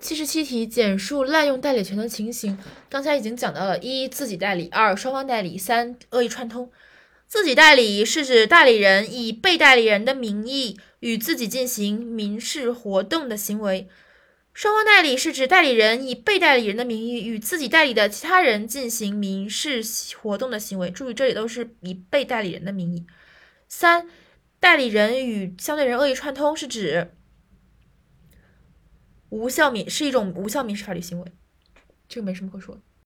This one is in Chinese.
七十七题，简述滥用代理权的情形。刚才已经讲到了：一、自己代理；二、双方代理；三、恶意串通。自己代理是指代理人以被代理人的名义与自己进行民事活动的行为；双方代理是指代理人以被代理人的名义与自己代理的其他人进行民事活动的行为。注意，这里都是以被代理人的名义。三、代理人与相对人恶意串通是指。无效民是一种无效民事法律行为，这个没什么可说。